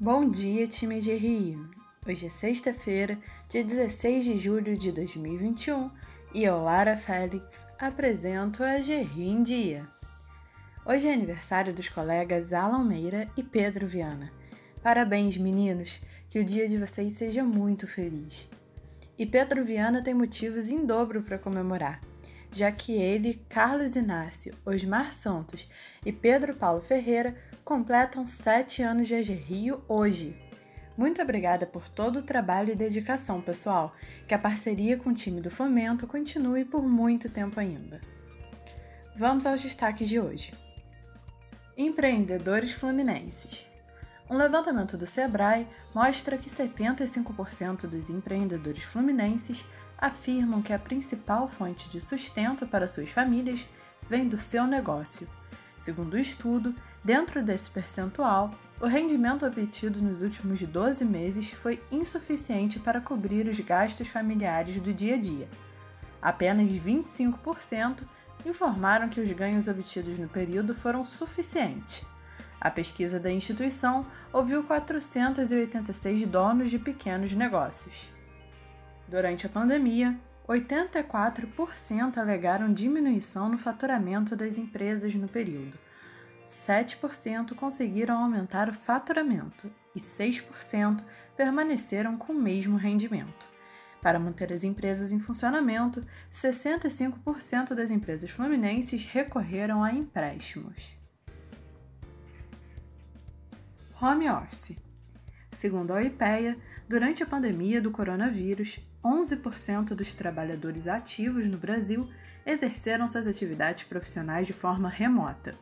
Bom dia, time de! Hoje é sexta-feira, dia 16 de julho de 2021 e eu, Lara Félix, apresento a Gerri em Dia. Hoje é aniversário dos colegas Alan Meira e Pedro Viana. Parabéns, meninos! Que o dia de vocês seja muito feliz. E Pedro Viana tem motivos em dobro para comemorar já que ele, Carlos Inácio, Osmar Santos e Pedro Paulo Ferreira completam sete anos de AG Rio hoje. Muito obrigada por todo o trabalho e dedicação, pessoal. Que a parceria com o time do Fomento continue por muito tempo ainda. Vamos aos destaques de hoje. Empreendedores fluminenses. Um levantamento do Sebrae mostra que 75% dos empreendedores fluminenses afirmam que a principal fonte de sustento para suas famílias vem do seu negócio. Segundo o estudo, dentro desse percentual, o rendimento obtido nos últimos 12 meses foi insuficiente para cobrir os gastos familiares do dia a dia. Apenas 25% informaram que os ganhos obtidos no período foram suficientes. A pesquisa da instituição ouviu 486 donos de pequenos negócios. Durante a pandemia, 84% alegaram diminuição no faturamento das empresas no período. 7% conseguiram aumentar o faturamento e 6% permaneceram com o mesmo rendimento. Para manter as empresas em funcionamento, 65% das empresas fluminenses recorreram a empréstimos. Home Office Segundo a IPEA, durante a pandemia do coronavírus, 11% dos trabalhadores ativos no Brasil exerceram suas atividades profissionais de forma remota.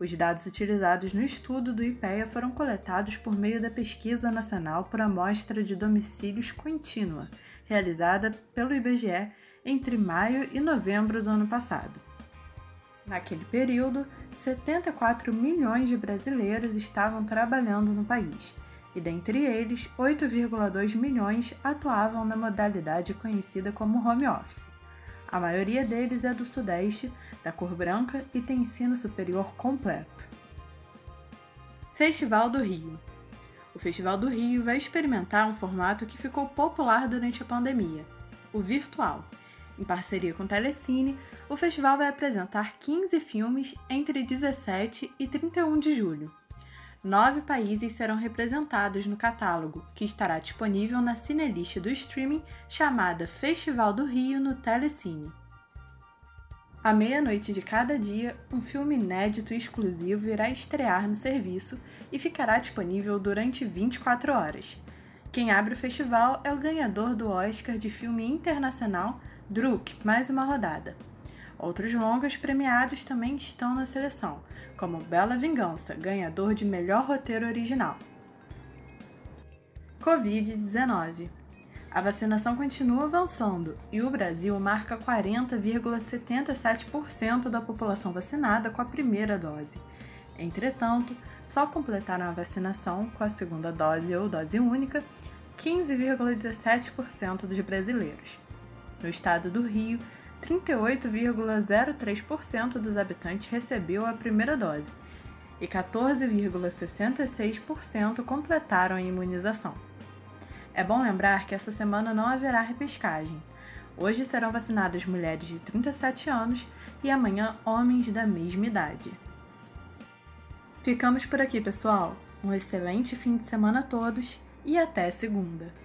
Os dados utilizados no estudo do IPEA foram coletados por meio da Pesquisa Nacional por Amostra de Domicílios Contínua, realizada pelo IBGE entre maio e novembro do ano passado. Naquele período, 74 milhões de brasileiros estavam trabalhando no país e dentre eles, 8,2 milhões atuavam na modalidade conhecida como home office. A maioria deles é do Sudeste, da cor branca e tem ensino superior completo. Festival do Rio O Festival do Rio vai experimentar um formato que ficou popular durante a pandemia, o virtual. Em parceria com o Telecine, o festival vai apresentar 15 filmes entre 17 e 31 de julho nove países serão representados no catálogo, que estará disponível na cinelist do streaming chamada Festival do Rio no Telecine. À meia-noite de cada dia, um filme inédito e exclusivo irá estrear no serviço e ficará disponível durante 24 horas. Quem abre o festival é o ganhador do Oscar de filme internacional, Druk, mais uma rodada. Outros longas premiados também estão na seleção, como Bela Vingança, ganhador de melhor roteiro original. Covid-19 A vacinação continua avançando e o Brasil marca 40,77% da população vacinada com a primeira dose. Entretanto, só completaram a vacinação com a segunda dose ou dose única 15,17% dos brasileiros. No estado do Rio, 38,03% dos habitantes recebeu a primeira dose e 14,66% completaram a imunização. É bom lembrar que essa semana não haverá repescagem. Hoje serão vacinadas mulheres de 37 anos e amanhã homens da mesma idade. Ficamos por aqui, pessoal. Um excelente fim de semana a todos e até segunda!